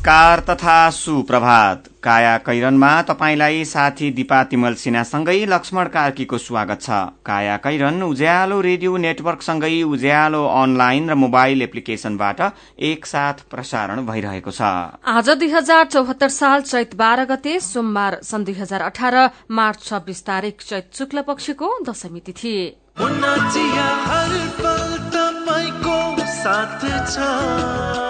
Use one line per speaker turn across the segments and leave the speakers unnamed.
नमस्कार तथा सुप्रभात। काया कैरनमा तपाईंलाई साथी दिपा तिमल सिन्हासँगै लक्ष्मण कार्कीको स्वागत छ। काया कैरन उज्यालो रेडियो नेटवर्कसँगै उज्यालो अनलाइन र मोबाइल एप्लिकेशनबाट एकसाथ प्रसारण भइरहेको छ।
आज दुई हजार चौहत्तर साल चैत बाह्र गते सोमबार सन् दुई हजार अठार मार्च छब्बीस तारीक चैत शुक्ल पक्षको दशमी तिथि।
काया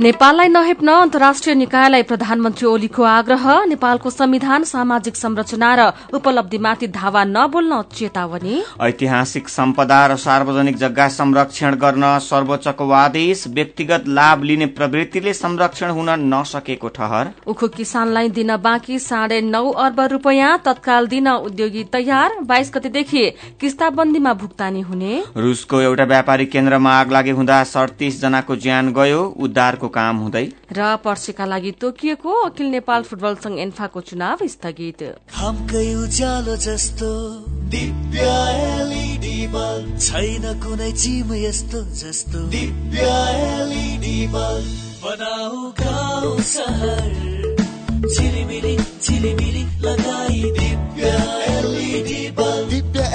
नेपाललाई नहेप्न अन्तर्राष्ट्रिय निकायलाई प्रधानमन्त्री ओलीको आग्रह नेपालको संविधान सामाजिक संरचना र उपलब्धिमाथि धावा नबोल्न चेतावनी।
ऐतिहासिक सम्पदा र सार्वजनिक जग्गा संरक्षण गर्न सर्वोच्चको आदेश व्यक्तिगत लाभ लिने प्रवृत्तिले संरक्षण हुन नसकेको ठहर।
उखु किसानलाई दिन बाँकी साढे नौ अर्ब रूपियाँ तत्काल दिन उद्योगी तयार बाइस गतेदेखि किस्ताबन्दीमा भुक्तानी हुने।
रूसको एउटा व्यापारिक केन्द्रमा आग लागे हुँदा सडतिस जनाको ज्यान गयो उद्धारको काम हुँदै
र पर्सीका लागि तोकिएको अखिल नेपाल फुटबल संघ एन्फाको चुनाव स्थगित।
उज्यालो जस्तो दिव्य एलइडी बल्ब। छैन कुनै चिम यस्तो जस्तो। Divya LED bulb. बनाऊ गाउँ सहर। झिलिमिली झिलिमिली लगाई दिव्य एलइडी बल्ब।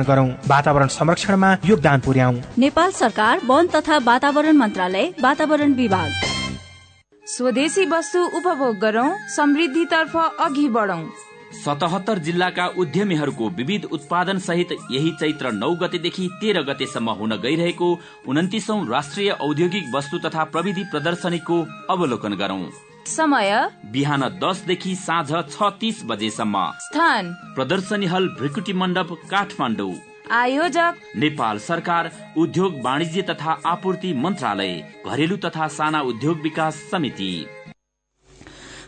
गरौं। वातावरण संरक्षणमा योगदान पुर्याउ।
नेपाल सरकार वन तथा वातावरण मन्त्रालय वातावरण विभाग।
स्वदेशी वस्तु उपभोग गरौं समृद्धितर्फ अघि बढौं।
सतहत्तर जिल्लाका उद्यमीहरूको विविध उत्पादन सहित यही चैत्र नौ गतेदेखि तेह्र गतेसम्म हुन गइरहेको उन्तिसौं राष्ट्रिय औद्योगिक वस्तु तथा प्रविधि प्रदर्शनीको अवलोकन गरौं।
समय।
बिहान दसदेखि साँझ छ तीस बजेसम्म।
स्थान।
प्रदर्शनी हल भ्रिकुटी मण्डप काठमाडौँ।
आयोजक।
नेपाल सरकार उद्योग वाणिज्य तथा आपूर्ति मन्त्रालय घरेलु तथा साना उद्योग विकास समिति।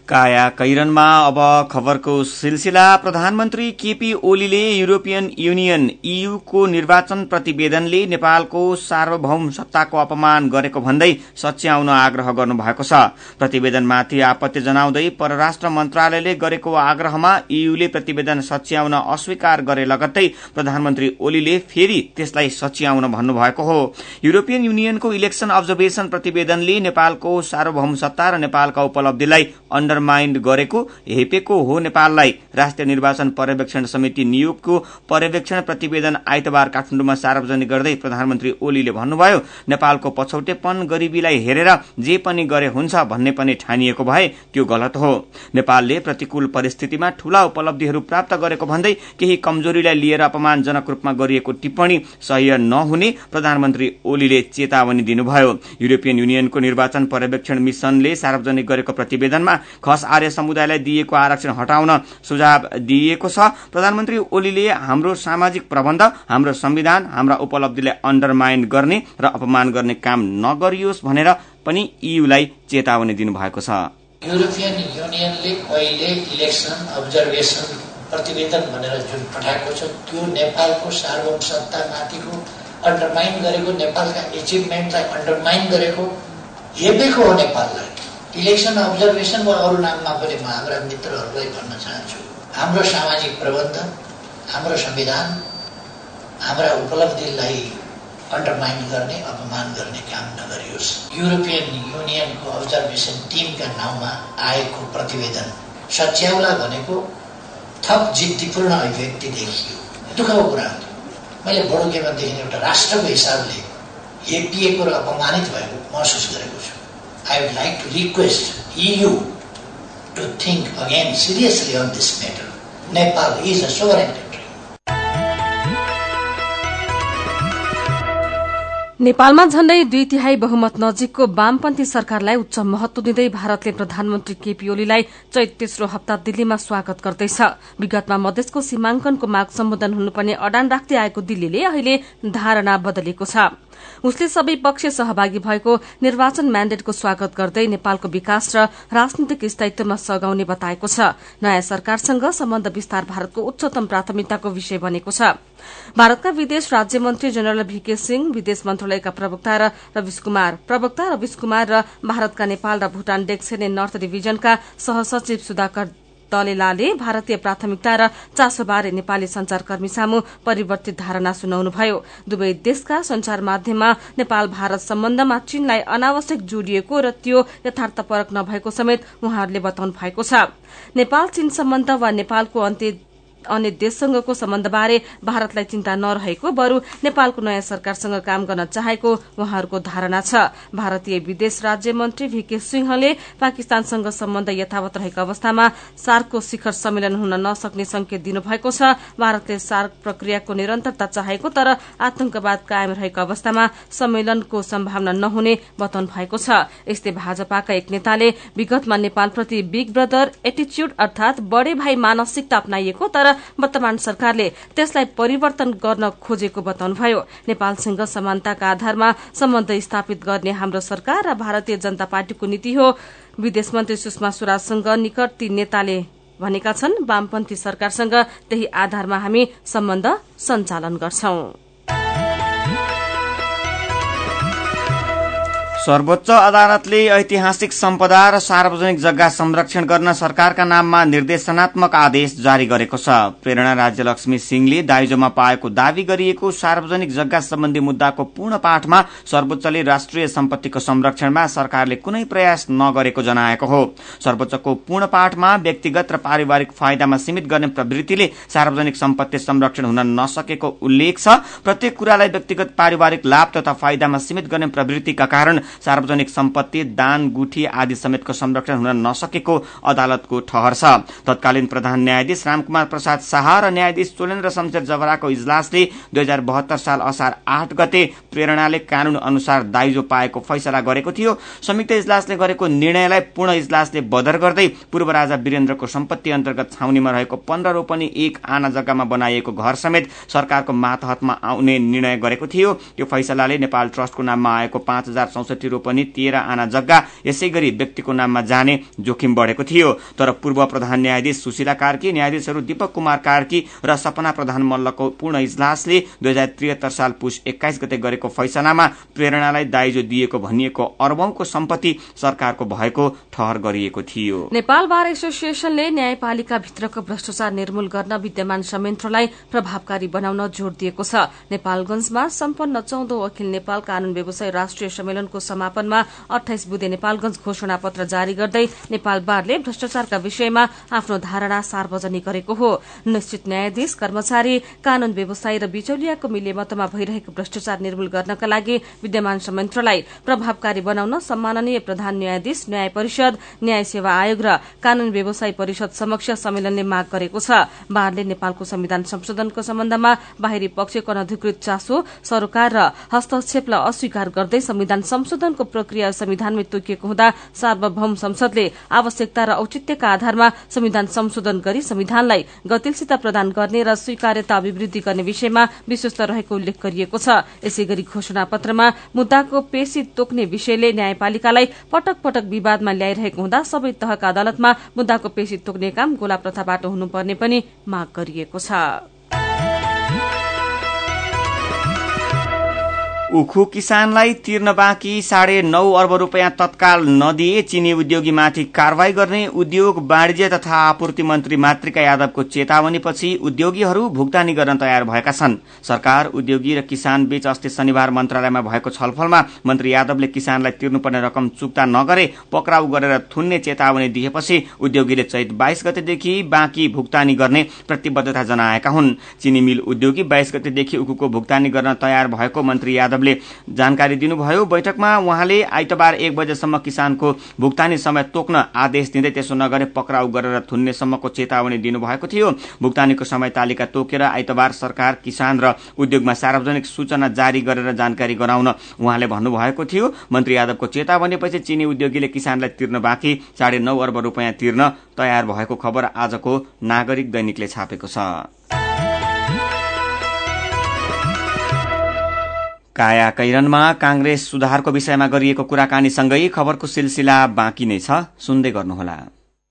काया कैरनमा अब खबरको सिलसिला। प्रधानमन्त्री केपी ओलीले युरोपियन युनियन ईयूको निर्वाचन प्रतिवेदनले नेपालको सार्वभौम सत्ताको अपमान गरेको भन्दै सच्याउन आग्रह गर्नु भएको छ। प्रतिवेदनमाथि आपत्ति जनाउँदै परराष्ट्र मन्त्रालयले गरेको आग्रहमा ईयूले प्रतिवेदन सच्याउन अस्वीकार गरे लगत्तै प्रधानमन्त्री ओलीले फेरि त्यसलाई सच्याउन भन्नुभएको हो। युरोपियन युनियनको इलेक्सन अब्जर्भेशन प्रतिवेदनले नेपालको सार्वभौम सत्ता र नेपालका उपलब्धिलाई अन्डरमाइन्ड गरेको हेपेको हो नेपाललाई राष्ट्रिय निर्वाचन पर्यवेक्षण समिति नियोगको पर्यवेक्षण प्रतिवेदन आइतबार काठमाडौँमा सार्वजनिक गर्दै प्रधानमन्त्री ओलीले भन्नुभयो नेपालको पछौटेपन गरिबीलाई हेरेर जे पनि गरे हुन्छ भन्ने पनि ठानिएको भए त्यो गलत हो। नेपालले प्रतिकूल परिस्थितिमा ठूला उपलब्धिहरू प्राप्त गरेको भन्दै केही कमजोरीलाई लिएर अपमानजनक रूपमा गरिएको टिप्पणी सह्य नहुने प्रधानमन्त्री ओलीले चेतावनी दिनुभयो। युरोपियन युनियनको निर्वाचन पर्यवेक्षण मिशनले सार्वजनिक गरेको प्रतिवेदनमा खस आर्य समुदायलाई दिएको आरक्षण हटाउन सुझाव दिइएको छ। प्रधानमन्त्री ओलीले हाम्रो सामाजिक प्रबन्ध हाम्रो संविधान हाम्रा उपलब्धिलाई अन्डरमाइन गर्ने र अपमान गर्ने काम नगरियोस् भनेर पनि ईयूलाई चेतावनी दिनुभएको छ।
युरोपियन युनियनले अहिले इलेक्सन अब्जर्भेसन प्रतिवेदन भनेर जुन पठाएको छ त्यो नेपालको सार्वभौम सत्तामाथिको अन्डरमाइन गरेको नेपालका एचिभमेन्टलाई अन्डरमाइन गरेको हेपेको हो नेपाललाई। इलेक्सन अब्जर्भेसन वा अरू नाममा पनि म हाम्रा मित्रहरूलाई भन्न चाहन्छु। हाम्रो सामाजिक प्रबन्ध हाम्रो संविधान हाम्रा उपलब्धिलाई अन्डरमाइन गर्ने अपमान गर्ने काम नगरियोस्। युरोपियन युनियनको अब्जर्भेसन टिमका नाउँमा आएको प्रतिवेदन सच्याउला भनेको थप जिद्दीपूर्ण अभिव्यक्ति देखियो। दुःखको कुरा हो। मैले बडो के भनेदेखि एउटा राष्ट्रको हिसाबले हेपिएको र अपमानित भएको महसुस गरेको छु। I would like to request EU to think again seriously on this matter. Nepal is a sovereign country
नेपालमा झण्डै दुई तिहाई बहुमत नजिकको वामपन्थी सरकारलाई उच्च महत्व दिँदै भारतले प्रधानमन्त्री केपी ओलीलाई चैत तेस्रो हप्ता दिल्लीमा स्वागत गर्दैछ। विगतमा मधेसको सीमाङ्कनको माग सम्बोधन हुनुपर्ने अडान राख्दै आएको दिल्लीले अहिले धारणा बदलेको छ। उसले सबै पक्ष सहभागी भएको निर्वाचन म्याण्डेटको स्वागत गर्दै नेपालको विकास र राजनीतिक स्थायित्वमा सघाउने बताएको छ। नयाँ सरकारसँग सम्बन्ध विस्तार भारतको उच्चतम प्राथमिकताको विषय बनेको छ। भारतका विदेश राज्य मन्त्री जनरल भीके सिंह विदेश मन्त्रालयका प्रवक्ता र रविश कुमार प्रवक्ता रविश कुमार र भारतका नेपाल र भूटान डेक्सेने नर्थ डिभिजनका सहसचिव सुधाकर दलेलाले भारतीय प्राथमिकता र चासोबारे नेपाली संचारकर्मी सामु परिवर्तित धारणा सुनाउनुभयो। दुवै देशका संचार माध्यममा नेपाल भारत सम्बन्धमा चीनलाई अनावश्यक जोडिएको र त्यो यथार्थपरक नभएको समेत उहाँहरूले बताउनु भएको छ। नेपाल चीन सम्बन्ध वा नेपालको अन्त्य अन्य देशसँगको सम्बन्धबारे भारतलाई चिन्ता नरहेको बरू नेपालको नयाँ सरकारसँग काम गर्न चाहेको उहाँहरूको धारणा छ। भारतीय विदेश राज्य मन्त्री भीके सिंहले पाकिस्तानसँग सम्बन्ध यथावत रहेको अवस्थामा सार्कको शिखर सम्मेलन हुन नसक्ने संकेत दिनुभएको छ। भारतले सार्क प्रक्रियाको निरन्तरता चाहेको तर आतंकवाद कायम रहेको अवस्थामा सम्मेलनको सम्भावना नहुने बताउनु भएको छ। यस्तै भाजपाका एक नेताले विगतमा नेपालप्रति बिग ब्रदर एटिच्यूड अर्थात बडे भाइ मानसिकता अप्नाइएको तर वर्तमान सरकारले त्यसलाई परिवर्तन गर्न खोजेको बताउनुभयो। नेपालसँग समानताका आधारमा सम्बन्ध स्थापित गर्ने हाम्रो सरकार र भारतीय जनता पार्टीको नीति हो। विदेश मन्त्री सुषमा स्वराजसँग निकट ती नेताले भनेका छन् वामपन्थी सरकारसँग त्यही आधारमा हामी सम्बन्ध सञ्चालन गर्छौं।
सर्वोच्च अदालतले ऐतिहासिक सम्पदा र सार्वजनिक जग्गा संरक्षण गर्न सरकारका नाममा निर्देशनात्मक आदेश जारी गरेको छ। प्रेरणा राज्यलक्ष्मी सिंहले दाइजोमा पाएको दावी गरिएको सार्वजनिक जग्गा सम्बन्धी मुद्दाको पूर्ण पाठमा सर्वोच्चले राष्ट्रिय सम्पत्तिको संरक्षणमा सरकारले कुनै प्रयास नगरेको जनाएको हो। सर्वोच्चको पूर्ण पाठमा व्यक्तिगत र पारिवारिक फाइदामा सीमित गर्ने प्रवृत्तिले सार्वजनिक सम्पत्ति संरक्षण हुन नसकेको उल्लेख छ। प्रत्येक कुरालाई व्यक्तिगत पारिवारिक लाभ तथा फाइदामा सीमित गर्ने प्रवृत्तिका कारण सार्वजनिक सम्पत्ति दान गुठी आदि समेतको संरक्षण हुन नसकेको अदालतको ठहर छ। तत्कालीन प्रधान न्यायाधीश रामकुमार प्रसाद शाह र न्यायाधीश चोलेन्द्र शमशेर जवराको इजलासले दुई हजार बहत्तर साल असार आठ गते प्रेरणाले कानून अनुसार दाइजो पाएको फैसला गरेको थियो। संयुक्त इजलासले गरेको निर्णयलाई पूर्ण इजलासले बदर गर्दै पूर्व राजा वीरेन्द्रको सम्पत्ति अन्तर्गत छाउनीमा रहेको पन्ध्र रोपनी एक आना जग्गामा बनाइएको घर समेत सरकारको मातहतमा आउने निर्णय गरेको थियो। यो फैसलाले नेपाल ट्रस्टको नाममा आएको पाँच हजार चौसठी रोपनी तेह्र आना जग्गा यसै गरी व्यक्तिको नाममा जाने जोखिम बढ़ेको थियो। तर पूर्व प्रधान न्यायाधीश सुशीला कार्की न्यायाधीशहरू दीपक कुमार कार्की र सपना प्रधान मल्लको पूर्ण इजलासले दुई हजार त्रिहत्तर साल पुष एक्काइस गते गरेको फैसलामा प्रेरणालाई दाइजो दिएको भनिएको अर्बौंको सम्पत्ति सरकारको भएको ठहर गरिएको थियो।
नेपाल बार एसोसिएसनले न्यायपालिका भित्रको भ्रष्टाचार निर्मूल गर्न विद्यमान संयन्त्रलाई प्रभावकारी बनाउन जोड़ दिएको छ। नेपालगंजमा सम्पन्न चौधौं अखिल नेपाल कानून व्यवसाय राष्ट्रिय सम्मेलनको समापनमा अठाइस बुधे नेपालगंज घोषणा पत्र जारी गर्दै नेपाल बारले भ्रष्टाचारका विषयमा आफ्नो धारणा सार्वजनिक गरेको हो। निश्चित न्यायाधीश कर्मचारी कानून व्यवसायी र बिचौलियाको मिलेमतमा भइरहेको भ्रष्टाचार निर्मूल गर्नका लागि विद्यमान संयन्त्रलाई प्रभावकारी बनाउन सम्माननीय प्रधान न्यायाधीश न्याय परिषद न्याय सेवा आयोग र कानून व्यवसाय परिषद समक्ष सम्मेलनले माग गरेको छ। बारले नेपालको संविधान संशोधनको सम्बन्धमा बाहिरी पक्षको अनधिकृत चासो सरोकार र हस्तक्षेपलाई अस्वीकार गर्दै संविधान संशोधनको प्रक्रिया संविधानमै तोकिएको हुँदा सार्वभौम संसदले आवश्यकता र औचित्यका आधारमा संविधान संशोधन गरी संविधानलाई गतिशीलता प्रदान गर्ने र स्वीकार्यता अभिवृद्धि गर्ने विषयमा विश्वस्त रहेको उल्लेख गरिएको छ। यसै गरी घोषणा पत्रमा मुद्दाको पेशी तोक्ने विषयले न्यायपालिकालाई पटक पटक विवादमा ल्याइरहेको हुँदा सबै तहका अदालतमा मुद्दाको पेशी तोक्ने काम गोला प्रथाबाट हुनुपर्ने पनि माग गरिएको छ।
उखु किसानलाई तिर्न बाँकी साढे नौ अर्ब रूपियाँ तत्काल नदिए चिनी उद्योगीमाथि कारवाही गर्ने उद्योग वाणिज्य तथा आपूर्ति मन्त्री मातृका यादवको चेतावनीपछि उद्योगीहरू भुक्तानी गर्न तयार भएका छन्। सरकार उद्योगी र किसान बीच अस्ति शनिबार मन्त्रालयमा भएको छलफलमा मन्त्री यादवले किसानलाई तिर्नुपर्ने रकम चुक्ता नगरे पक्राउ गरेर थुन्ने चेतावनी दिएपछि उद्योगीले चैत बाइस गतेदेखि बाँकी भुक्तानी गर्ने प्रतिबद्धता जनाएका हुन्। चिनी मिल उद्योगी बाइस गतेदेखि उखुको भुक्तानी गर्न तयार भएको मन्त्री यादव यादवले जानकारी दिनुभयो। बैठकमा उहाँले आइतबार एक बजेसम्म किसानको भुक्तानी समय तोक्न आदेश दिँदै त्यसो नगरे पक्राउ गरेर थुन्नेसम्मको चेतावनी दिनुभएको थियो। भुक्तानीको समय तालिका तोकेर आइतबार सरकार किसान र उद्योगमा सार्वजनिक सूचना जारी गरेर जानकारी गराउन उहाँले भन्नुभएको थियो। मन्त्री यादवको चेतावनीपछि चिनी उद्योगीले किसानलाई तिर्न बाँकी साढे नौ अर्ब रूपियाँ तिर्न तयार भएको खबर आजको नागरिक दैनिकले छापेको छ। काया कैरनमा कांग्रेस सुधारको विषयमा गरिएको कुराकानीसँगै खबरको सिलसिला बाँकी नै छ। सुन्दै गर्नुहोला।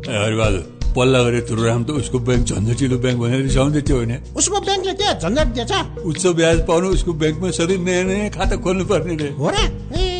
प्रणालीले
हरिबहादुर पल्ला गरे तुरुराम त उसको ब्याङ्क झन्झटिलो ब्याङ्क भनेर रिसाउँदै थियो होइन?
उसको ब्याङ्कले के झन्झट दिएछ।
उच्च ब्याज पाउनु उसको ब्याङ्कमा सधैँ नयाँ नयाँ खाता खोल्नु पर्ने रे।
हो र?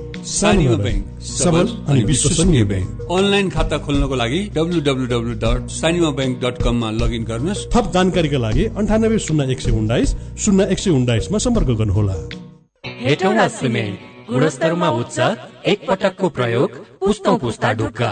सानीमा ब्याङ्क सबल अनि विश्वसनीय ब्याङ्क अनलाइन खाता खोल्नको लागि W W W dot Sanima bank dot कममा लगइन गर्नुहोस्।
थप जानकारीका लागि अन्ठानब्बे शून्य एक सय उन्नाइस शून्य एक सय उन्नाइसमा सम्पर्क गर्नुहोला।
हेटौँडा सिमेन्ट गुणस्तरमा उच्च एक पटकको प्रयोग पुस्तौँ पुस्ता ढुक्का।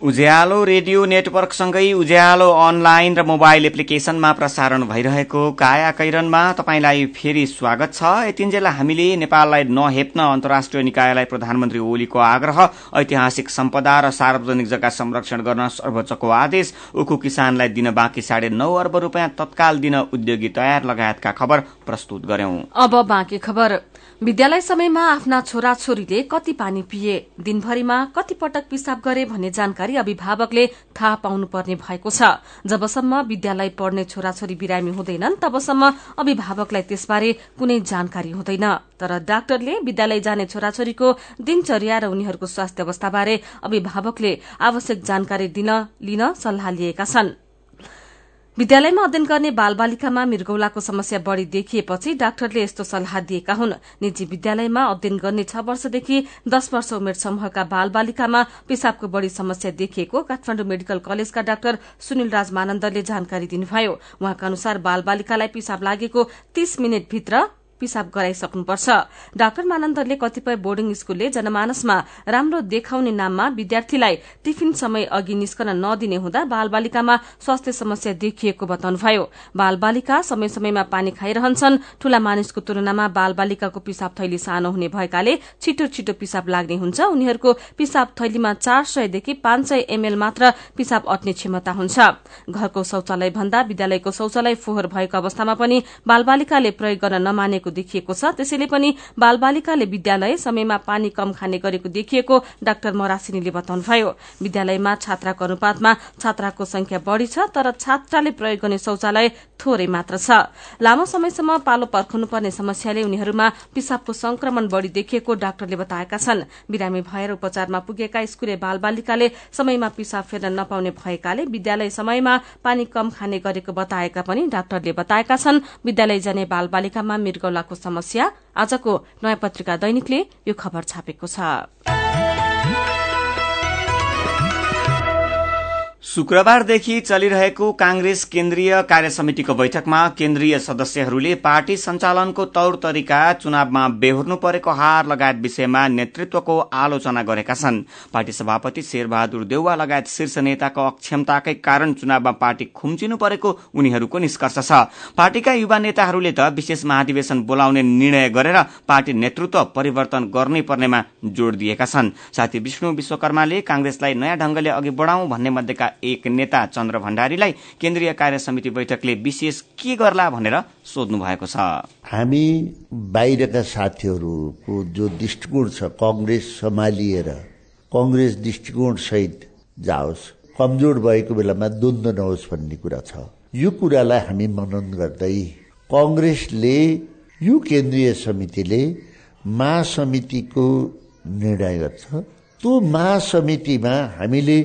उज्यालो रेडियो नेटवर्कसँगै उज्यालो अनलाइन र मोबाइल एप्लिकेशनमा प्रसारण भइरहेको काया कैरनमा तपाईँलाई फेरि स्वागत छ। यतिन्जेल हामीले नेपाललाई नहेप्न अन्तर्राष्ट्रिय निकायलाई प्रधानमन्त्री ओलीको आग्रह ऐतिहासिक सम्पदा र सार्वजनिक जग्गा संरक्षण गर्न सर्वोच्चको आदेश उखु किसानलाई दिन बाँकी साढे नौ अर्ब रूपियाँ तत्काल दिन उद्योगी तयार लगायतका खबर प्रस्तुत गर्यौं।
विद्यालय समयमा आफ्ना छोराछोरीले कति पानी पिए दिनभरिमा कति पटक पिसाब गरे भन्ने जानकारी अभिभावकले थाहा पाउनुपर्ने भएको छ। जबसम्म विद्यालय पढ्ने छोराछोरी बिरामी हुँदैनन् तबसम्म अभिभावकलाई त्यसबारे कुनै जानकारी हुँदैन। तर डाक्टरले विद्यालय जाने छोराछोरीको दिनचर्या र उनीहरूको स्वास्थ्य अवस्थाबारे अभिभावकले आवश्यक जानकारी दिन लिन सल्लाह लिएका छन्। विद्यालयमा अध्ययन गर्ने बालबालिकामा मृगौलाको समस्या बढ़ी देखिएपछि डाक्टरले यस्तो सल्लाह दिएका हुन्। निजी विद्यालयमा अध्ययन गर्ने छ वर्षदेखि दश वर्ष उमेर समूहका बालबालिकामा पिसाबको बढ़ी समस्या देखिएको काठमाडौँ मेडिकल कलेजका डाक्टर सुनिल राज मानन्दरले जानकारी दिनुभयो। उहाँका अनुसार बालबालिकालाई पिसाब लागेको तीस मिनटभित्र पिसाब गराइसक्नुपर्छ। डाक्टर मानन्दरले कतिपय बोर्डिङ स्कूलले जनमानसमा राम्रो देखाउने नाममा विद्यार्थीलाई टिफिन समय अघि निस्कन नदिने हुँदा बालबालिकामा स्वास्थ्य समस्या देखिएको बताउनुभयो। बालबालिका समय समयमा पानी खाइरहन्छन्। ठूला मानिसको तुलनामा बालबालिकाको पिसाब थैली सानो हुने भएकाले छिटो छिटो पिसाब लाग्ने हुन्छ। उनीहरूको पिसाब थैलीमा चार सयदेखि पाँच सय एमएल मात्र पिसाब अट्ने क्षमता हुन्छ। घरको शौचालय भन्दा विद्यालयको शौचालय फोहोर भएको अवस्थामा पनि बालबालिकाले प्रयोग गर्न नमानेको देखिएको छ। त्यसैले पनि बालबालिकाले विद्यालय समयमा पानी कम खाने गरेको देखिएको डाक्टर मरासिनीले बताउनुभयो। विद्यालयमा छात्राको अनुपातमा छात्राको संख्या बढ़ी छ तर छात्राले प्रयोग गर्ने शौचालय थोरै मात्र छ। लामो समयसम्म पालो पर्खनुपर्ने समस्याले उनीहरूमा पिसाबको संक्रमण बढ़ी देखिएको डाक्टरले बताएका छन्। बिरामी भएर उपचारमा पुगेका स्कूले बाल बालिकाले समयमा पिसाब फेर्न नपाउने भएकाले विद्यालय समयमा पानी कम खाने गरेको बताएका पनि डाक्टरले बताएका छन्। विद्यालय जाने बाल बालिकामा मृगौलाको समस्या आजको नयाँ पत्रिका दैनिकले यो खबर छापेको छ।
शुक्रबारदेखि चलिरहेको कांग्रेस केन्द्रीय कार्य समितिको बैठकमा केन्द्रीय सदस्यहरूले पार्टी सञ्चालनको तौर तरिका चुनावमा बेहोर्नु परेको हार लगायत विषयमा नेतृत्वको आलोचना गरेका छन्। पार्टी सभापति शेरबहादुर देउवा लगायत शीर्ष नेताको अक्षमताकै कारण चुनावमा पार्टी खुम्चिनु परेको उनीहरूको निष्कर्ष छ। पार्टीका युवा नेताहरूले त विशेष महाधिवेशन बोलाउने निर्णय गरेर पार्टी नेतृत्व परिवर्तन गर्नै पर्नेमा जोड़ दिएका छन्। साथी विष्णु विश्वकर्माले कांग्रेसलाई नयाँ ढंगले अघि बढ़ाउँ भन्ने मध्येका एक नेता चन्द्र भण्डारीलाई केन्द्रीय कार्य समिति बैठकले विशेष के गर्ला भनेर सोध्नु भएको छ।
हामी बाहिरका साथीहरूको जो दृष्टिकोण छ कङ्ग्रेस सम्हालिएर कङ्ग्रेस दृष्टिकोण सहित जाओस् कमजोर भएको बेलामा द्वन्द्व नहोस् भन्ने कुरा छ। यो कुरालाई हामी मनन गर्दै कङ्ग्रेसले यो केन्द्रीय समितिले महासमितिको निर्णय गर्छ। त्यो महासमितिमा हामीले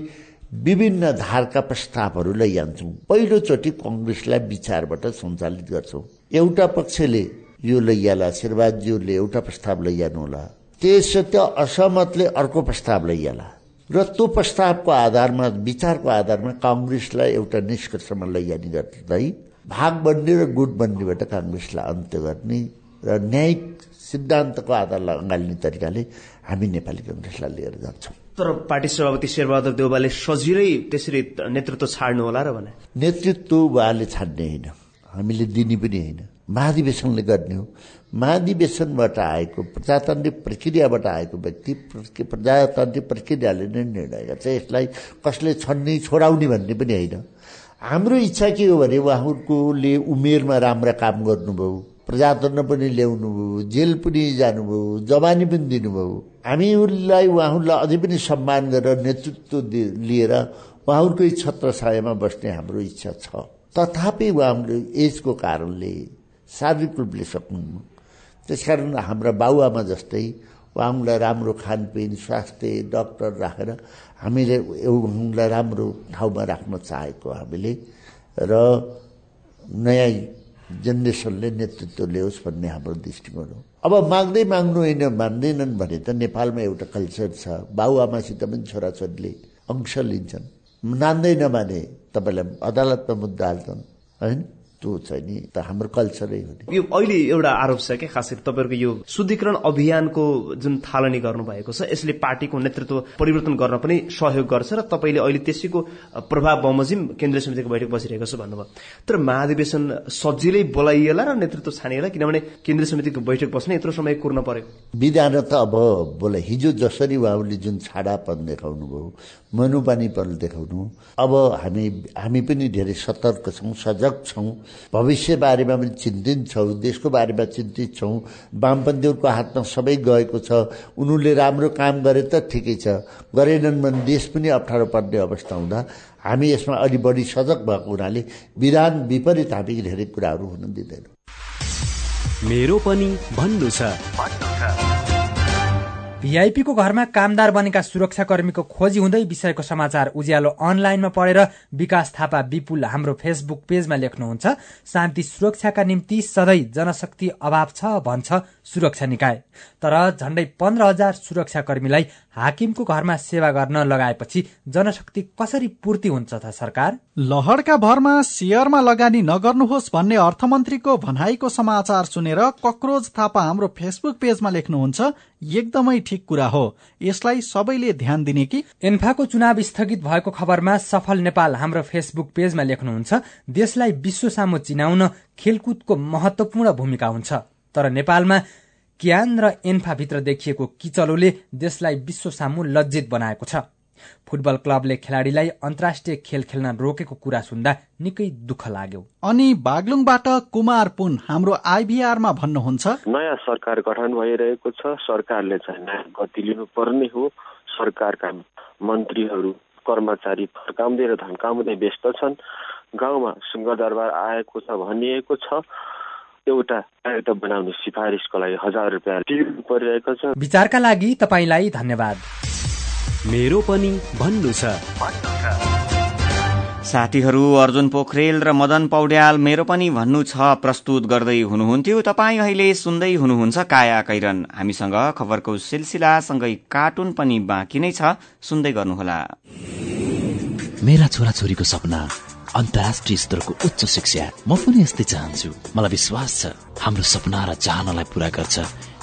विभिन्न धारका प्रस्तावहरू लैजान्छौँ। पहिलोचोटि कङ्ग्रेसलाई विचारबाट सञ्चालित गर्छौँ। एउटा पक्षले यो लैजाला शेरबाजीहरूले एउटा प्रस्ताव लैजानु होला त्यसो असहमतले अर्को प्रस्ताव लैजाला र त्यो प्रस्तावको आधारमा विचारको आधारमा काङ्ग्रेसलाई एउटा निष्कर्षमा लैजाने गर्दै भाग बन्ने र गुट बन्नेबाट काङ्ग्रेसलाई अन्त्य गर्ने र न्यायिक सिद्धान्तको आधार अँगाल्ने तरिकाले हामी नेपाली कङ्ग्रेसलाई लिएर जान्छौँ।
तर पार्टी सभापति शेरबहादुर देउबाले सजिलै त्यसरी नेतृत्व छाड्नु होला र भने?
नेतृत्व उहाँले छाड्ने होइन। हामीले दिने पनि होइन। महाधिवेशनले गर्ने हो। महाधिवेशनबाट आएको प्रजातान्त्रिक प्रक्रियाबाट आएको व्यक्ति प्रजातान्त्रिक प्रक्रियाले नै निर्णय गर्छ यसलाई कसले छन्ने छोडाउने भन्ने पनि होइन। हाम्रो इच्छा के हो भने उहाँहरूकोले उमेरमा राम्रा काम गर्नुभयो। प्रजातन्त्र पनि ल्याउनु भयो जेल पनि जानुभयो जवानी पनि दिनुभयो। हामीहरूलाई उहाँहरूलाई अझै पनि सम्मान गरेर नेतृत्व लिएर उहाँहरूकै छत्र छायामा बस्ने हाम्रो इच्छा छ। तथापि उहाँहरूले एजको कारणले शारीरिक रूपले सक्नु। त्यसकारण हाम्रा बाबुआमा जस्तै उहाँलाई राम्रो खानपिन स्वास्थ्य डक्टर राखेर हामीले उहाँलाई राम्रो ठाउँमा राख्न चाहेको हामीले र नयाँ जेनेरेसनले नेतृत्व ल्याओस् भन्ने हाम्रो दृष्टिकोण हो। अब माग्दै माग्नु होइन मान्दैनन् भने त नेपालमा एउटा कल्चर छ। बाबुआमासित पनि छोराछोरीले अंश लिन्छन्। मान्दैन भने तपाईँलाई अदालतमा मुद्दा हाल्छन् होइन? त्यो छ नि? त हाम्रो कल्चरै हो
यो अहिले एउटा आरोप छ क्या खास गरी तपाईँहरूको यो शुद्धिकरण अभियानको जुन थालनी गर्नुभएको छ यसले पार्टीको नेतृत्व परिवर्तन गर्न पनि सहयोग गर्छ र तपाईँले अहिले त्यसैको प्रभाव बमोजिम केन्द्रीय समितिको बैठक बसिरहेको छ भन्नुभयो। तर महाधिवेशन सजिलै बोलाइएला र नेतृत्व छानिएला किनभने केन्द्रीय समितिको बैठक बस्ने यत्रो समय कुर्न पर्यो।
विधान त अब बोला हिजो जसरी उहाँले जुन छाडापन देखाउनु भयो मनुपानीपन देखाउनु। अब हामी हामी पनि धेरै सतर्क छौँ सजग छौँ। भविष्य बारेमा पनि चिन्तित छौँ देशको बारेमा चिन्तित छौँ वामपन्थीहरूको हातमा सबै गएको छ। उनीहरूले राम्रो काम गरे त ठिकै छ। गरेनन् भने देश पनि अप्ठ्यारो पर्ने अवस्था हुँदा हामी यसमा अलि बढी सजग भएको हुनाले विधान विपरीत हामी धेरै कुराहरू हुन दिँदैनौँ।
मेरो पनि भन्नु छ।
भिआइपीको घरमा कामदार बनेका सुरक्षाकर्मीको खोजी हुँदै विषयको समाचार उज्यालो अनलाइनमा पढेर विकास थापा विपुल हाम्रो फेसबुक पेजमा लेख्नुहुन्छ शान्ति सुरक्षाका निम्ति सधैँ जनशक्ति अभाव छ भन्छ सुरक्षा निकाय। तर झण्डै पन्ध्र हजार सुरक्षाकर्मीलाई हाकिमको घरमा सेवा गर्न लगाएपछि जनशक्ति कसरी पूर्ति हुन्छ त सरकार?
लहरका भरमा सेयरमा लगानी नगर्नुहोस् भन्ने अर्थमन्त्रीको भनाइको समाचार सुनेर कक्रोज थापा हाम्रो फेसबुक पेजमा लेख्नुहुन्छ एकदमै ठिक कुरा हो। यसलाई सबैले ध्यान दिने कि?
एन्फाको चुनाव स्थगित भएको खबरमा सफल नेपाल हाम्रो फेसबुक पेजमा लेख्नुहुन्छ देशलाई विश्व सामु चिनाउन खेलकुदको महत्वपूर्ण भूमिका हुन्छ। तर नेपालमा क्यान र एन्फाभित्र देखिएको किचलोले देशलाई विश्व सामु लज्जित बनाएको छ। फुटबल क्लबले खेलाड़ीलाई अन्तर्राष्ट्रिय खेल खेल्न रोकेको कुरा सुन्दा निकै दुःख लाग्यो।
अनि बागलुङबाट कुमार पुन हाम्रो आइभीआरमा भन्नुहुन्छ?
नयाँ सरकार गठन भइरहेको छ। सरकारले चाहिँ नयाँ गति लिनुपर्ने हो। सरकारका मन्त्रीहरू कर्मचारी फर्काउँदै र धन्काउँदै व्यस्त छन्। गाउँमा सिंहदरबार आएको छ भनिएको छ। एउटा कार्यक्रम बनाउने सिफारिसको लागि हजार रुपियाँ तिर्नु परिरहेको छ।
विचारका लागि तपाईँलाई धन्यवाद।
मेरो पनि भन्नु छ।
साथीहरू अर्जुन पोखरेल र मदन पौड्याल मेरो पनि भन्नु छ प्रस्तुत गर्दै हुनुहुन्थ्यो। तपाईँ अहिले सुन्दै हुनुहुन्छ काया कैरन। हामीसँग खबरको सिलसिलासँगै कार्टुन पनि बाँकी नै छ। सुन्दै गर्नुहोला।
मेरा छोराछोरीको सपना अन्तर्राष्ट्रिय स्तरको उच्च शिक्षा। म पनि यस्तै चाहन्छु। मलाई विश्वास छ हाम्रो सपना र चाहनालाई पूरा गर्छ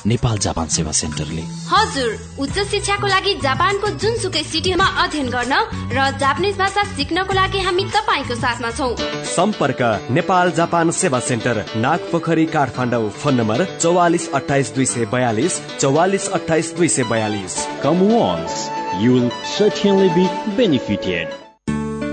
नेपाल जापान सेवा सेन्टरले।
हजुर उच्च शिक्षाको लागि जापानको जुनसुकै सिटीमा अध्ययन गर्न र जापानिज भाषा सिक्नको लागि हामी तपाईँको साथमा छौ।
सम्पर्क Nepal Japan Sewa centre Nagpokhari Kathmandu phone number चौवालिस अठाइस दुई सय बयालिस चौवालिस अठाइस दुई सय बयालिस।
You'll certainly be benefited.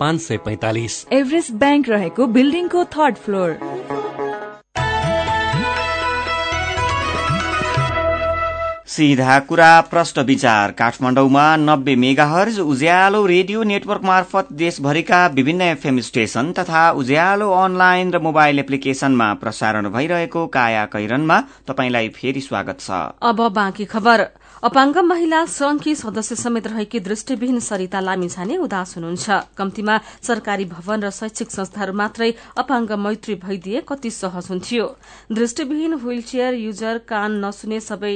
पाँच सय पैतालिस।
एभरेस्ट ब्याङ्क रहेको बिल्डिङको थर्ड फ्लोर।
सीधा कुरा प्रष्ट विचार। काठमाडौँमा नब्बे मेगाहर्ज उज्यालो रेडियो नेटवर्क मार्फत देशभरिका विभिन्न एफएम स्टेशन तथा उज्यालो अनलाइन र मोबाइल एप्लिकेशनमा प्रसारण भइरहेको काया कैरनमा तपाईंलाई फेरि स्वागत छ।
अब बाँकी खबर। अपाङ्ग महिला संघकी सदस्य समेत रहेकी दृष्टिविहीन सरिता लामिछाने उदास हुनुहुन्छ। कम्तीमा सरकारी भवन र शैक्षिक संस्थाहरू मात्रै अपाङ्ग मैत्री भइदिए कति सहज हुन्थ्यो। दृष्टिविहीन व्हील चेयर युजर कान नसुने सबै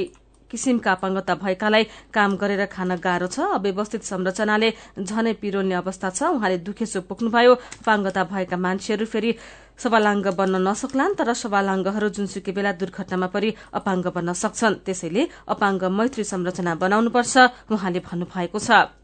किसिमका अपाङ्गता भएकालाई काम गरेर खान गाह्रो छ। अव्यवस्थित संरचनाले झनै पिरोल्ने अवस्था छ। उहाँले दुखेसो पुग्नुभयो। अपाङ्गता भएका मान्छेहरू फेरि सवालाङ्ग बन्न नसक्लान् तर सवालाङ्गहरू जुनसुकै बेला दुर्घटनामा परि अपाङ्ग बन्न सक्छन्। त्यसैले अपाङ्ग मैत्री संरचना बनाउनुपर्छ उहाँले भन्नुभएको छ।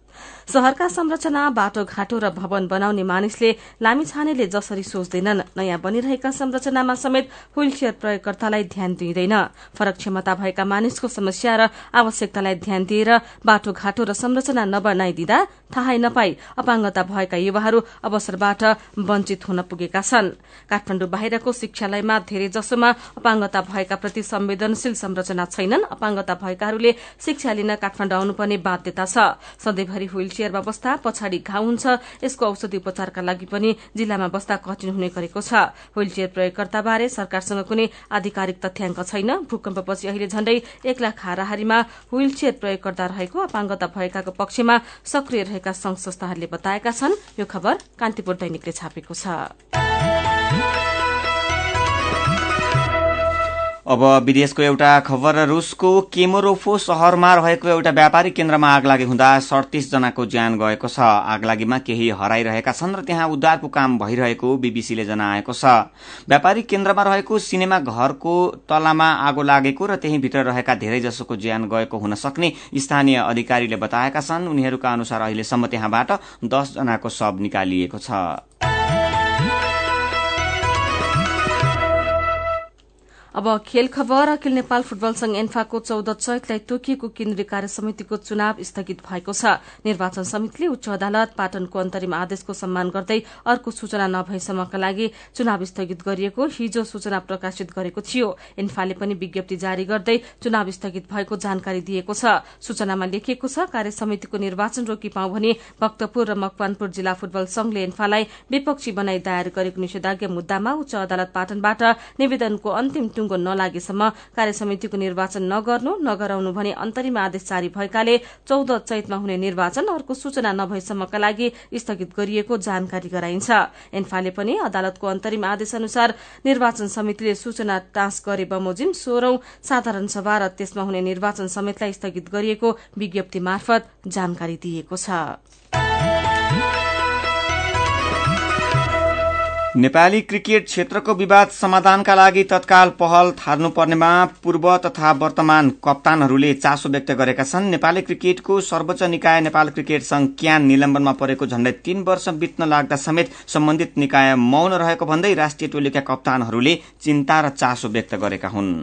शहरका संरचना बाटोघाटो र भवन बनाउने मानिसले लामिछानेले जसरी सोच्दैनन्। नयाँ बनिरहेका संरचनामा समेत व्हील चेयर प्रयोगकर्तालाई ध्यान दिइँदैन। फरक क्षमता भएका मानिसको समस्या र आवश्यकतालाई ध्यान दिएर बाटोघाटो र संरचना नबनाइदिँदा थाहै नपाई अपाङ्गता भएका युवाहरू अवसरबाट वञ्चित हुन पुगेका छन्। काठमाडौँ बाहिरको शिक्षालयमा धेरै जसोमा अपाङ्गता भएका प्रति संवेदनशील संरचना छैनन्। अपाङ्गता भएकाहरूले शिक्षा लिन काठमाडौँ आउनुपर्ने बाध्यता छ। सधैँभरि व्हील चेयरमा बस्दा पछाडि घाउ हुन्छ। यसको औषधि उपचारका लागि पनि जिल्लामा बस्दा कठिन हुने गरेको छ। व्हील चेयर प्रयोगकर्ता बारे सरकारसँग कुनै आधिकारिक तथ्याङ्क छैन। भूकम्पपछि अहिले झण्डै एक लाख हाराहारीमा व्हील चेयर प्रयोगकर्ता रहेको अपाङ्गता भएकाको पक्षमा सक्रिय रहेका संघ संस्थाहरूले बताएका छन्। यो खबर कान्तिपुर दैनिकले छापेको छ।
अब विदेशको एउटा खबर रुसको केमोरोफो शहरमा रहेको एउटा व्यापारिक केन्द्रमा आग लागि हुँदा सडतिस जनाको ज्यान गएको छ। आगलागीमा केही हराइरहेका छन् र त्यहाँ उद्धारको काम भइरहेको बीबीसीले जनाएको छ। व्यापारिक केन्द्रमा रहेको सिनेमा घरको तलामा आगो लागेको र त्यही भित्र रहेका धेरै जसोको ज्यान गएको हुन सक्ने स्थानीय अधिकारीले बताएका छन्। उनीहरूका अनुसार अहिलेसम्म त्यहाँबाट दस जनाको शव निकालिएको छ।
अब खेल खबर अखिल नेपाल फुटबल संघ एन्फाको चौध चैतलाई तोकिएको केन्द्रीय कार्य समितिको चुनाव स्थगित भएको छ। निर्वाचन समितिले उच्च अदालत पाटनको अन्तरिम आदेशको सम्मान गर्दै अर्को सूचना नभएसम्मका लागि चुनाव स्थगित गरिएको हिजो सूचना प्रकाशित गरेको थियो। एन्फाले पनि विज्ञप्ति जारी गर्दै चुनाव स्थगित भएको जानकारी दिएको छ। सूचनामा लेखिएको छ कार्य समितिको निर्वाचन रोकी पाउ भने भक्तपुर र मकवानपुर जिल्ला फुटबल संघले एन्फालाई विपक्षी बनाई दायर गरेको निषेधाज्ञा मुद्दामा उच्च अदालत पाटनबाट निवेदनको अन्तिम टुङ्गो नलागेसम्म कार्य समितिको निर्वाचन नगर्नु नगराउनु भने अन्तरिम आदेश जारी भएकाले चौध चैतमा हुने निर्वाचन अर्को सूचना नभएसम्मका लागि स्थगित गरिएको जानकारी गराइन्छ। एन्फाले पनि अदालतको अन्तरिम आदेश अनुसार निर्वाचन समितिले सूचना टाँस गरे बमोजिम सोह्रौं साधारण सभा र त्यसमा हुने निर्वाचन समेतलाई स्थगित गरिएको विज्ञप्ति मार्फत जानकारी दिएको छ।
नेपाली क्रिकेट क्षेत्रको विवाद समाधानका लागि तत्काल पहल थाल्नुपर्नेमा पूर्व तथा वर्तमान कप्तानहरूले चासो व्यक्त गरेका छन्। नेपाली क्रिकेटको सर्वोच्च निकाय नेपाल क्रिकेट संघ क्यान निलम्बनमा परेको झण्डै तीन वर्ष बित्न लाग्दा समेत सम्बन्धित निकाय मौन रहेको भन्दै राष्ट्रिय टोलीका कप्तानहरूले चिन्ता र चासो व्यक्त गरेका हुन्।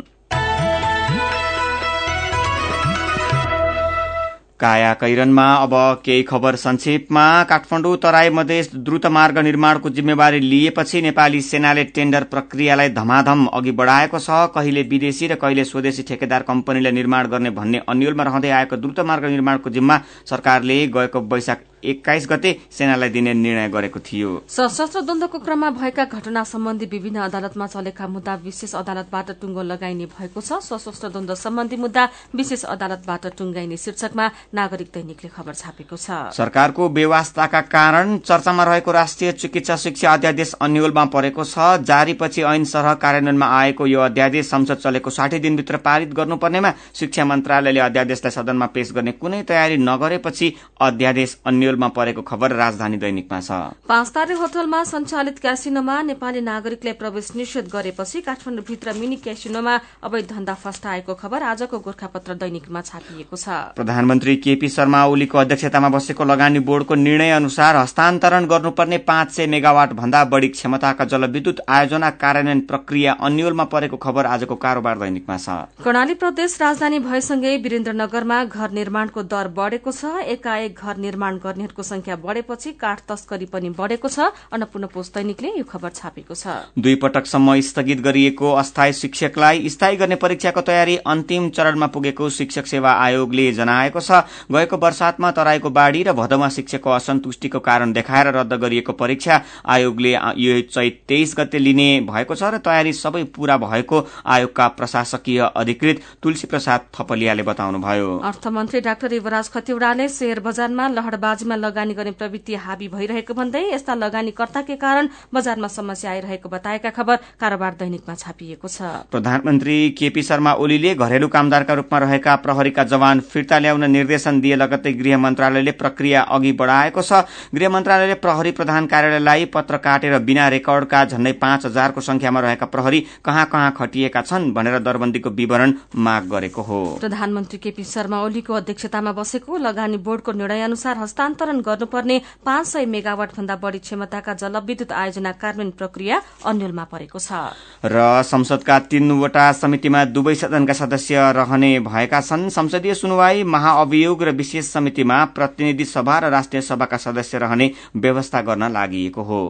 काया कैरनमा अब केही खबर संक्षेपमा काठमाडौँ तराई मधेस द्रुत मार्ग निर्माणको जिम्मेवारी लिएपछि नेपाली सेनाले टेण्डर प्रक्रियालाई धमाधम अघि बढ़ाएको छ। कहिले विदेशी र कहिले स्वदेशी ठेकेदार कम्पनीले निर्माण गर्ने भन्ने अन्यलमा रहँदै आएको द्रुत मार्ग निर्माणको जिम्मा सरकारले गएको वैशाख एक्काइस गते सेनालाई दिने निर्णय गरेको थियो।
सशस्त्र द्वन्दको क्रममा भएका घटना सम्बन्धी विभिन्न अदालतमा चलेका मुद्दा विशेष अदालतबाट टुङ्गो लगाइने भएको छ। सशस्त्र द्वन्द सम्बन्धी मुद्दा विशेष अदालतबाट टुङ्गाइने शीर्षकमा नागरिक दैनिकले खबर छापेको छ।
सरकारको व्यवस्थाका कारण चर्चामा रहेको राष्ट्रिय चिकित्सा शिक्षा अध्यादेश अन्यलमा परेको छ। जारीपछि ऐन सरह कार्यान्वयनमा आएको यो अध्यादेश संसद चलेको साठी दिनभित्र पारित गर्नुपर्नेमा शिक्षा मन्त्रालयले अध्यादेशलाई सदनमा पेश गर्ने कुनै तयारी नगरेपछि अध्यादेश अन्यल मा परेको खबर राजधानी दैनिकमा छ।
पाँच तारे होटलमा सञ्चालित क्यासिनोमा नेपाली नागरिकलाई प्रवेश निषेध गरेपछि काठमाडौँभित्र मिनी क्यासिनोमा अवैध धन्दा फस्टाएको खबर आजको गोर्खापत्र दैनिकमा छापिएको छ।
प्रधानमन्त्री केपी शर्मा ओलीको अध्यक्षतामा बसेको लगानी बोर्डको निर्णय अनुसार हस्तान्तरण गर्नुपर्ने पाँच सय मेगावाट भन्दा बढ़ी क्षमताका जलविद्युत आयोजना कार्यान्वयन प्रक्रिया अन्यलमा परेको खबर आजको कारोबार दैनिकमा छ।
कर्णाली प्रदेश राजधानी भएसँगै वीरेन्द्रनगरमा घर निर्माणको दर बढ़ेको छ। एकाएक घर निर्माण गर्ने उनीहरूको संख्या बढ़ेपछि काठ तस्करी पनि बढ़ेको छ। अन्नपूर्ण पोस्ट दैनिकले यो खबर छापेको छ।
दुई पटकसम्म स्थगित गरिएको अस्थायी शिक्षकलाई स्थायी गर्ने परीक्षाको तयारी अन्तिम चरणमा पुगेको शिक्षक सेवा आयोगले जनाएको छ। गएको वर्षातमा तराईको बाढ़ी र भदौमा शिक्षकको असन्तुष्टिको कारण देखाएर रद्द गरिएको परीक्षा आयोगले यो चैत तेइस गते लिने भएको छ र तयारी सबै पूरा भएको आयोगका प्रशासकीय अधिकृत तुलसी प्रसाद थपलियाले बताउनुभयो।
अर्थमन्त्री डाक्टर युवराज खतिवड़ाले शेयर बजारमा लहरबाजीमा लगानी गर्ने प्रवृत्ति हावी भइरहेको भन्दै यस्ता लगानीकर्ताकै कारण बजारमा समस्या आइरहेको बताएका खबर कारोबार दैनिकमा छापिएको छ।
प्रधानमन्त्री केपी शर्मा ओलीले घरेलु कामदारका रूपमा रहेका प्रहरीका जवान फिर्ता ल्याउन निर्देशन दिए लगत्तै गृह मन्त्रालयले प्रक्रिया अघि बढ़ाएको छ। गृह मन्त्रालयले प्रहरी प्रधान कार्यालयलाई पत्र काटेर बिना रेकर्डका झण्डै पाँच हजारको संख्यामा रहेका प्रहरी कहाँ कहाँ खटिएका छन् भनेर दरबन्दीको विवरण माग गरेको हो।
प्रधानमन्त्री केपी शर्मा ओलीको अध्यक्षतामा बसेको लगानी बोर्डको निर्णय अनुसार हस्तान्तरण गर्नुपर्ने पाँच सय मेगावाट भन्दा बढ़ी क्षमताका जलविद्युत आयोजना कार्यान्वयन प्रक्रिया अन्यलमा परेको छ।
र संसदका तीनवटा समितिमा दुवै सदनका सदस्य रहने भएका छन्। संसदीय सुनवाई महाअभियोग र विशेष समितिमा प्रतिनिधि सभा र राष्ट्रिय सभाका सदस्य रहने व्यवस्था गर्न लागि हो।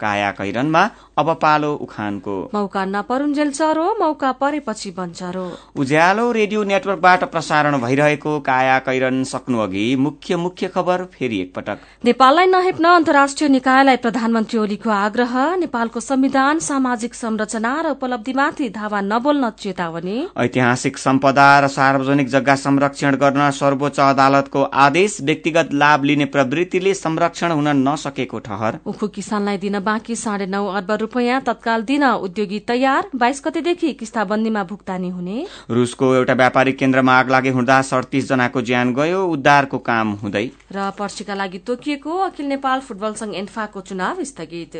काया कैरनमा अब पालो उखानको।
मौका नपरुन्जेल चरो मौका परेपछि बन्छरो।
उज्यालो रेडियो नेटवर्कबाट प्रसारण भइरहेको काया कैरन सक्नु अघि मुख्य मुख्य खबर फेरि एकपटक।
नेपाललाई नहेप्न अन्तर्राष्ट्रिय निकायलाई प्रधानमन्त्री ओलीको आग्रह नेपालको संविधान सामाजिक संरचना र उपलब्धिमाथि धावा नबोल्न चेतावनी।
ऐतिहासिक सम्पदा र सार्वजनिक जग्गा संरक्षण गर्न सर्वोच्च अदालतको आदेश व्यक्तिगत लाभ लिने प्रवृत्तिले संरक्षण हुन नसकेको ठहर।
उखु किसानलाई दिन बाँकी साढे नौ अर्ब रूपियाँ तत्काल दिन उद्योगी तयार। बाइस गतेदेखि किस्ताबन्दीमा भुक्तानी हुने।
रूसको एउटा व्यापारिक केन्द्रमा आग लागे हुँदा सडतिस जनाको ज्यान गयो उद्धारको काम हुँदै।
र पर्सीका लागि तोकिएको अखिल नेपाल फुटबल संघ एन्फाको चुनाव स्थगित।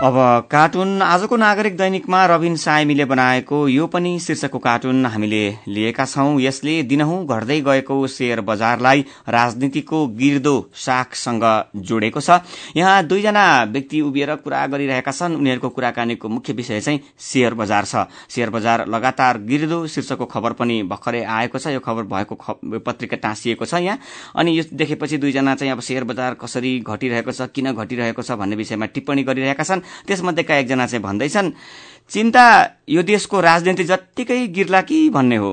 अब कार्टुन आजको नागरिक दैनिकमा रविन सायमीले बनाएको यो पनि शीर्षकको कार्टुन हामीले लिएका छौं। यसले दिनहुँ घट्दै गएको शेयर बजारलाई राजनीतिको गिर्दो शाखसँग जोडेको छ। यहाँ दुईजना व्यक्ति उभिएर कुरा गरिरहेका छन्। उनीहरूको कुराकानीको मुख्य विषय चाहिँ शेयर बजार छ। शेयर बजार लगातार गिर्दो शीर्षकको खबर पनि भर्खरै आएको छ। यो खबर भएको पत्रिका टाँसिएको छ यहाँ। अनि यो देखेपछि दुईजना चाहिँ अब शेयर बजार कसरी घटिरहेको छ किन घटिरहेको छ भन्ने विषयमा टिप्पणी गरिरहेका छन्। त्यसमध्येका एकजना चाहिँ भन्दैछन् चिन्ता यो देशको राजनीति जत्तिकै गिर्ला कि भन्ने हो।